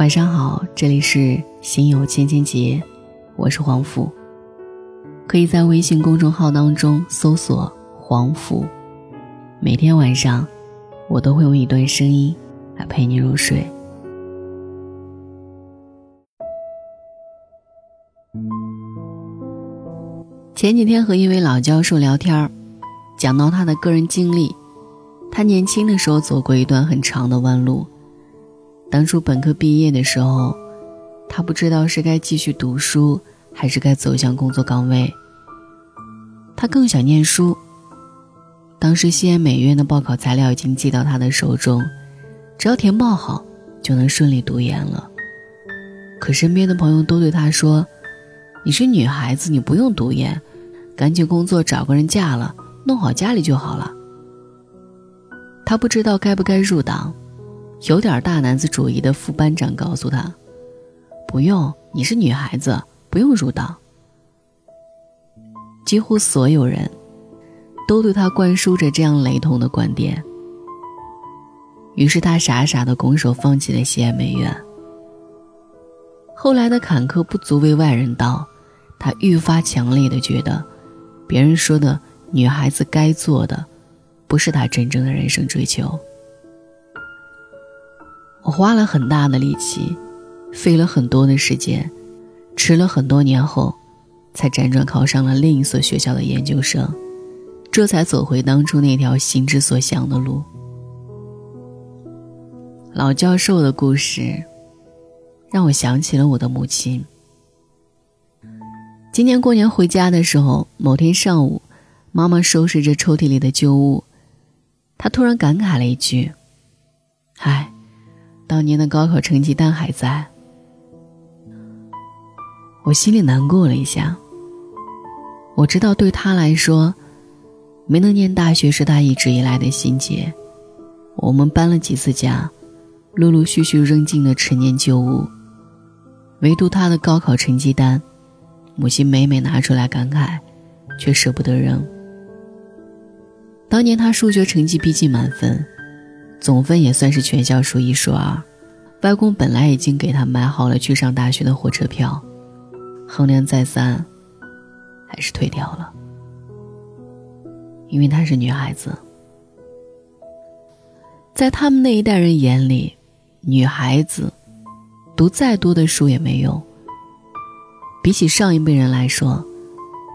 晚上好，这里是心有千千结，我是黄甫。可以在微信公众号当中搜索“黄甫”，每天晚上我都会用一段声音来陪你入睡。前几天和一位老教授聊天讲到他的个人经历，他年轻的时候走过一段很长的弯路。当初本科毕业的时候，他不知道是该继续读书，还是该走向工作岗位。他更想念书。当时西安美院的报考材料已经寄到他的手中，只要填报好，就能顺利读研了。可身边的朋友都对他说：“你是女孩子，你不用读研，赶紧工作找个人嫁了，弄好家里就好了。”他不知道该不该入党。有点大男子主义的副班长告诉他：“不用，你是女孩子，不用入党。”几乎所有人都对他灌输着这样雷同的观点。于是他傻傻的拱手放弃了西安美院。后来的坎坷不足为外人道，他愈发强烈的觉得，别人说的女孩子该做的，不是他真正的人生追求。我花了很大的力气，费了很多的时间，迟了很多年后，才辗转考上了另一所学校的研究生，这才走回当初那条心之所向的路。老教授的故事，让我想起了我的母亲。今年过年回家的时候，某天上午，妈妈收拾着抽屉里的旧物，她突然感慨了一句：“唉。”当年的高考成绩单还在，我心里难过了一下。我知道对他来说，没能念大学是他一直以来的心结。我们搬了几次家，陆陆续续扔进了陈年旧物，唯独他的高考成绩单，母亲每每拿出来感慨，却舍不得扔。当年他数学成绩毕竟满分。总分也算是全校数一数二，外公本来已经给他买好了去上大学的火车票，衡量再三，还是退掉了。因为她是女孩子，在他们那一代人眼里，女孩子读再多的书也没用。比起上一辈人来说，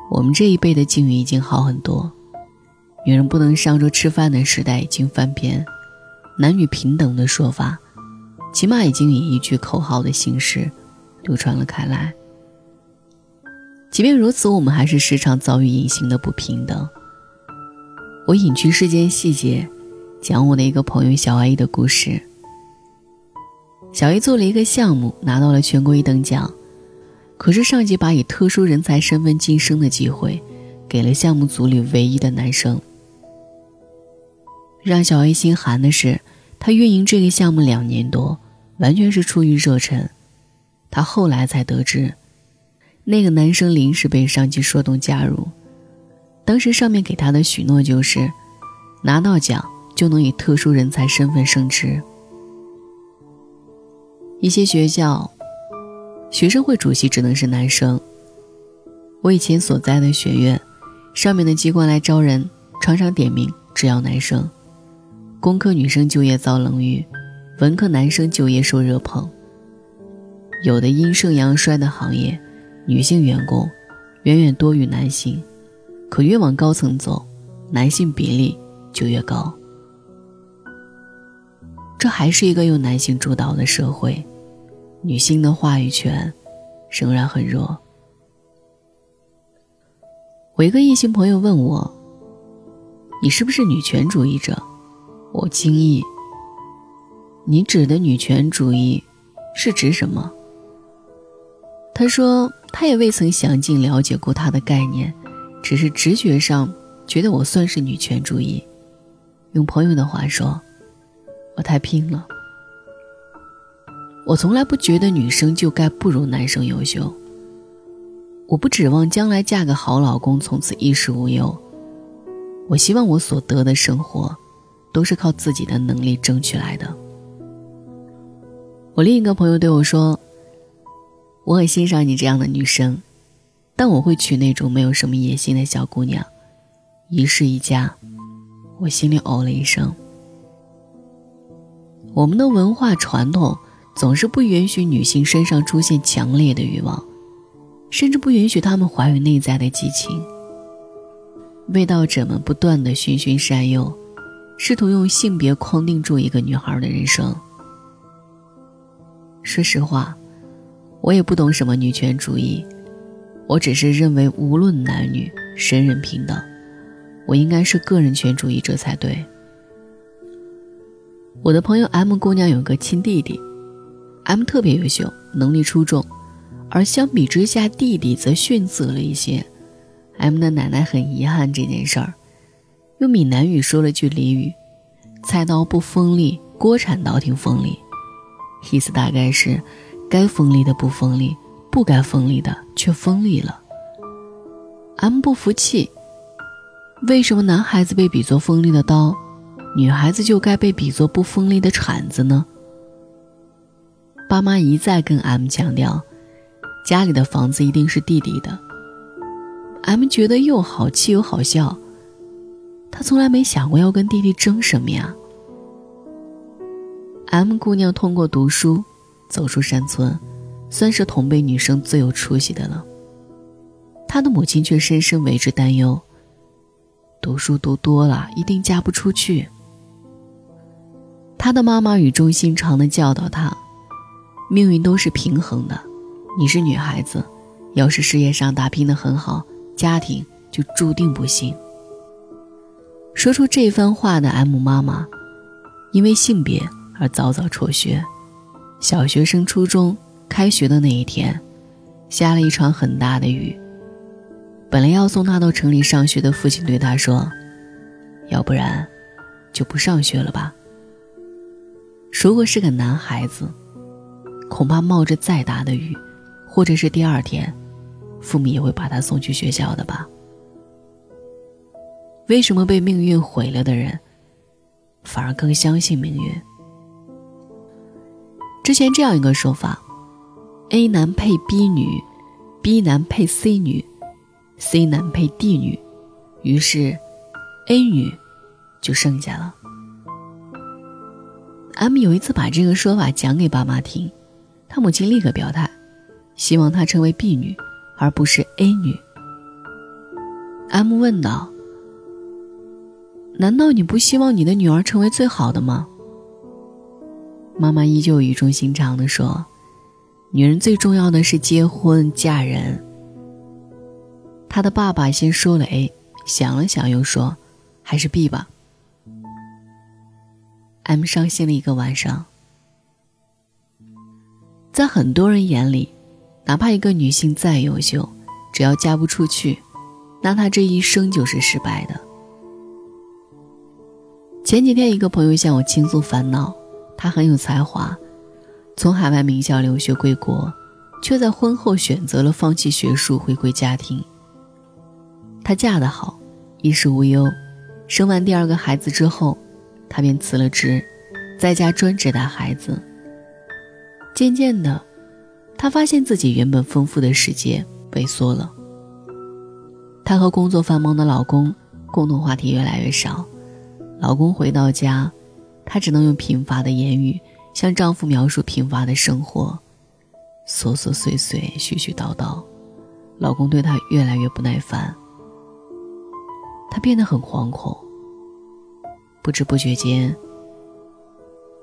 我们这一辈的境遇已经好很多，女人不能上桌吃饭的时代已经翻篇。男女平等的说法，起码已经以一句口号的形式流传了开来。即便如此，我们还是时常遭遇隐形的不平等。我隐去事件细节，讲我的一个朋友小 A 的故事。小 A 做了一个项目，拿到了全国一等奖，可是上级把以特殊人才身份晋升的机会，给了项目组里唯一的男生。让小 A 心寒的是，他运营这个项目两年多，完全是出于热忱。他后来才得知，那个男生临时被上级说动加入，当时上面给他的许诺就是，拿到奖就能以特殊人才身份升职。一些学校，学生会主席只能是男生。我以前所在的学院，上面的机关来招人，常常点名只要男生。工科女生就业遭冷遇，文科男生就业受热捧。有的阴盛阳衰的行业，女性员工远远多于男性，可越往高层走，男性比例就越高。这还是一个由男性主导的社会，女性的话语权仍然很弱。我一个异性朋友问我：“你是不是女权主义者？”我惊异。你指的女权主义是指什么？他说他也未曾详尽了解过他的概念，只是直觉上觉得我算是女权主义。用朋友的话说，我太拼了。我从来不觉得女生就该不如男生优秀。我不指望将来嫁个好老公，从此衣食无忧。我希望我所得的生活。都是靠自己的能力争取来的。我另一个朋友对我说：“我很欣赏你这样的女生，但我会娶那种没有什么野心的小姑娘，一世一家。”我心里哦了一声。我们的文化传统总是不允许女性身上出现强烈的欲望，甚至不允许她们怀有内在的激情。味道者们不断的循循善诱，试图用性别框定住一个女孩的人生。说实话，我也不懂什么女权主义，我只是认为无论男女，人人平等。我应该是个人权主义者才对。我的朋友 M 姑娘有个亲弟弟，M 特别优秀，能力出众，而相比之下，弟弟则逊色了一些。M 的奶奶很遗憾这件事儿，用闽南语说了句俚语：“菜刀不锋利，锅铲倒挺锋利。”意思大概是，该锋利的不锋利，不该锋利的却锋利了。M 不服气，为什么男孩子被比作锋利的刀，女孩子就该被比作不锋利的铲子呢？爸妈一再跟 M 强调，家里的房子一定是弟弟的。M 觉得又好气又好笑，他从来没想过要跟弟弟争什么呀。M 姑娘通过读书走出山村，算是同辈女生最有出息的了。她的母亲却深深为之担忧：读书读多了，一定嫁不出去。她的妈妈语重心长地教导她：命运都是平衡的，你是女孩子，要是事业上打拼得很好，家庭就注定不幸。说出这番话的 M 妈妈，因为性别。而早早辍学，小学升初中，开学的那一天，下了一场很大的雨。本来要送他到城里上学的父亲对他说：“要不然，就不上学了吧。”如果是个男孩子，恐怕冒着再大的雨，或者是第二天，父母也会把他送去学校的吧。为什么被命运毁了的人，反而更相信命运？之前这样一个说法：A 男配 B 女，B 男配 C 女，C 男配 D 女，于是 A 女就剩下了。M 有一次把这个说法讲给爸妈听，他母亲立刻表态，希望她成为 B 女，而不是 A 女。M 问道：“难道你不希望你的女儿成为最好的吗？”妈妈依旧语重心长地说：“女人最重要的是结婚嫁人。”他的爸爸先说了 A，想了想又说：“还是 B 吧。”M 伤心了一个晚上。在很多人眼里，哪怕一个女性再优秀，只要嫁不出去，那她这一生就是失败的。前几天，一个朋友向我倾诉烦恼。他很有才华，从海外名校留学归国，却在婚后选择了放弃学术，回归家庭。她嫁得好，衣食无忧。生完第二个孩子之后，她便辞了职，在家专职带孩子。渐渐的，她发现自己原本丰富的世界萎缩了。她和工作繁忙的老公共同话题越来越少，老公回到家。她只能用贫乏的言语向丈夫描述贫乏的生活，琐琐碎碎、絮絮叨叨，老公对她越来越不耐烦。她变得很惶恐。不知不觉间，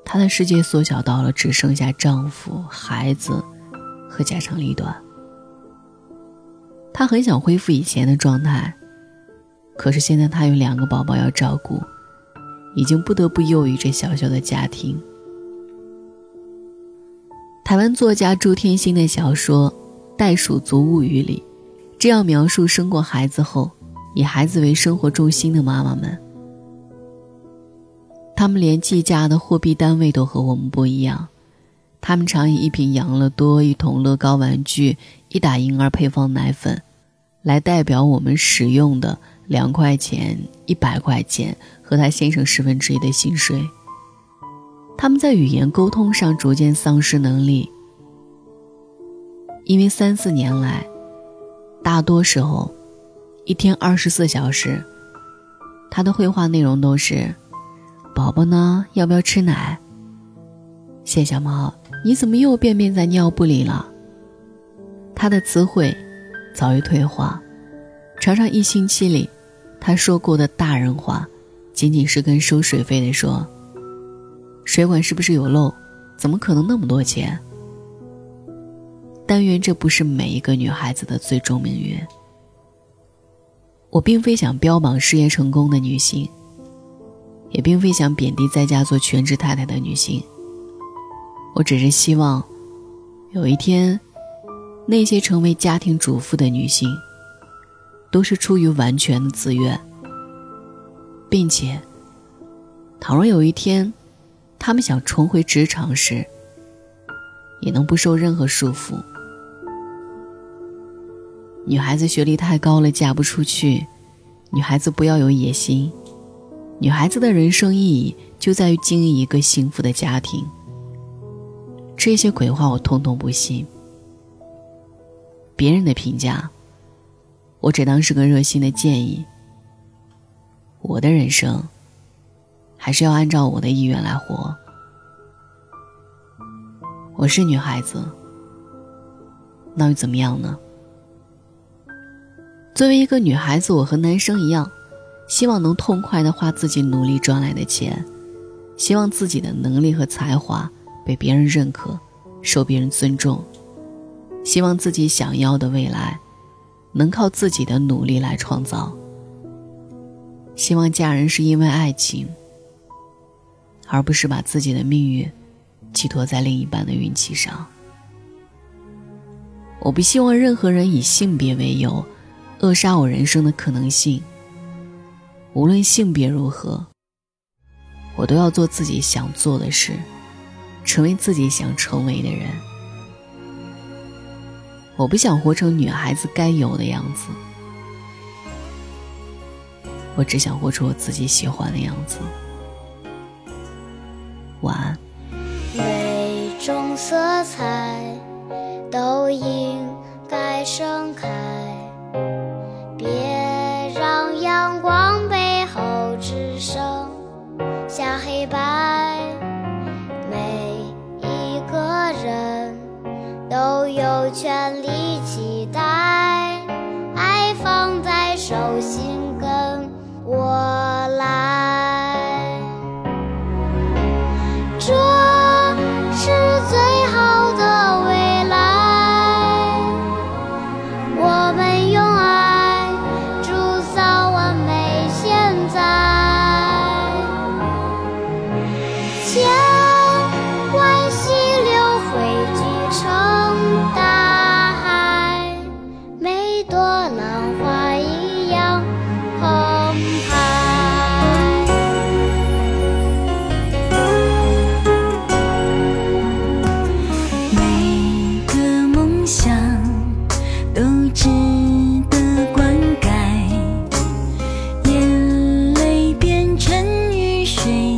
她的世界缩小到了只剩下丈夫、孩子和家长里短。她很想恢复以前的状态，可是现在她有两个宝宝要照顾。已经不得不囿于这小小的家庭。台湾作家朱天心的小说《袋鼠族物语》里，这样描述生过孩子后，以孩子为生活重心的妈妈们：他们连计价的货币单位都和我们不一样，他们常以一瓶养乐多、一桶乐高玩具、一打婴儿配方奶粉，来代表我们使用的两块钱、一百块钱。和他先生十分之一的薪水。他们在语言沟通上逐渐丧失能力，因为三四年来，大多时候，一天二十四小时，他的绘画内容都是：“宝宝呢，要不要吃奶？”“谢小猫，你怎么又便便在尿布里了？”他的词汇早已退化，常常一星期里，他说过的大人话，仅仅是跟收水费的说。水管是不是有漏？怎么可能那么多钱？但愿这不是每一个女孩子的最终命运。我并非想标榜事业成功的女性，也并非想贬低在家做全职太太的女性。我只是希望，有一天，那些成为家庭主妇的女性，都是出于完全的自愿，并且，倘若有一天，他们想重回职场时，也能不受任何束缚。女孩子学历太高了，嫁不出去；女孩子不要有野心；女孩子的人生意义就在于经营一个幸福的家庭。这些鬼话我通通不信。别人的评价，我只当是个热心的建议。我的人生。还是要按照我的意愿来活。我是女孩子，那又怎么样呢？作为一个女孩子，我和男生一样，希望能痛快的花自己努力赚来的钱，希望自己的能力和才华被别人认可，受别人尊重，希望自己想要的未来能靠自己的努力来创造。希望嫁人是因为爱情。而不是把自己的命运寄托在另一半的运气上。我不希望任何人以性别为由扼杀我人生的可能性。无论性别如何，我都要做自己想做的事，成为自己想成为的人。我不想活成女孩子该有的样子，我只想活出我自己喜欢的样子。晚安。每种色彩都应该盛开，别让阳光全力期待，爱放在手心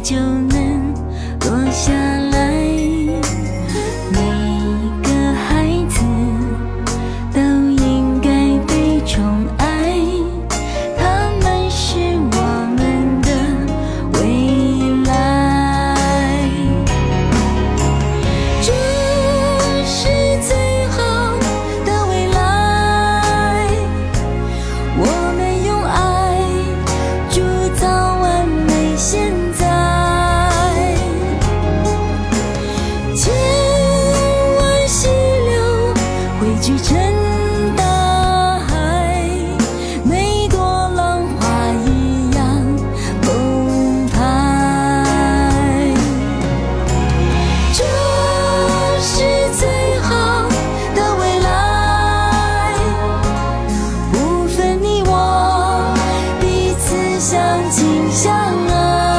就。心相爱。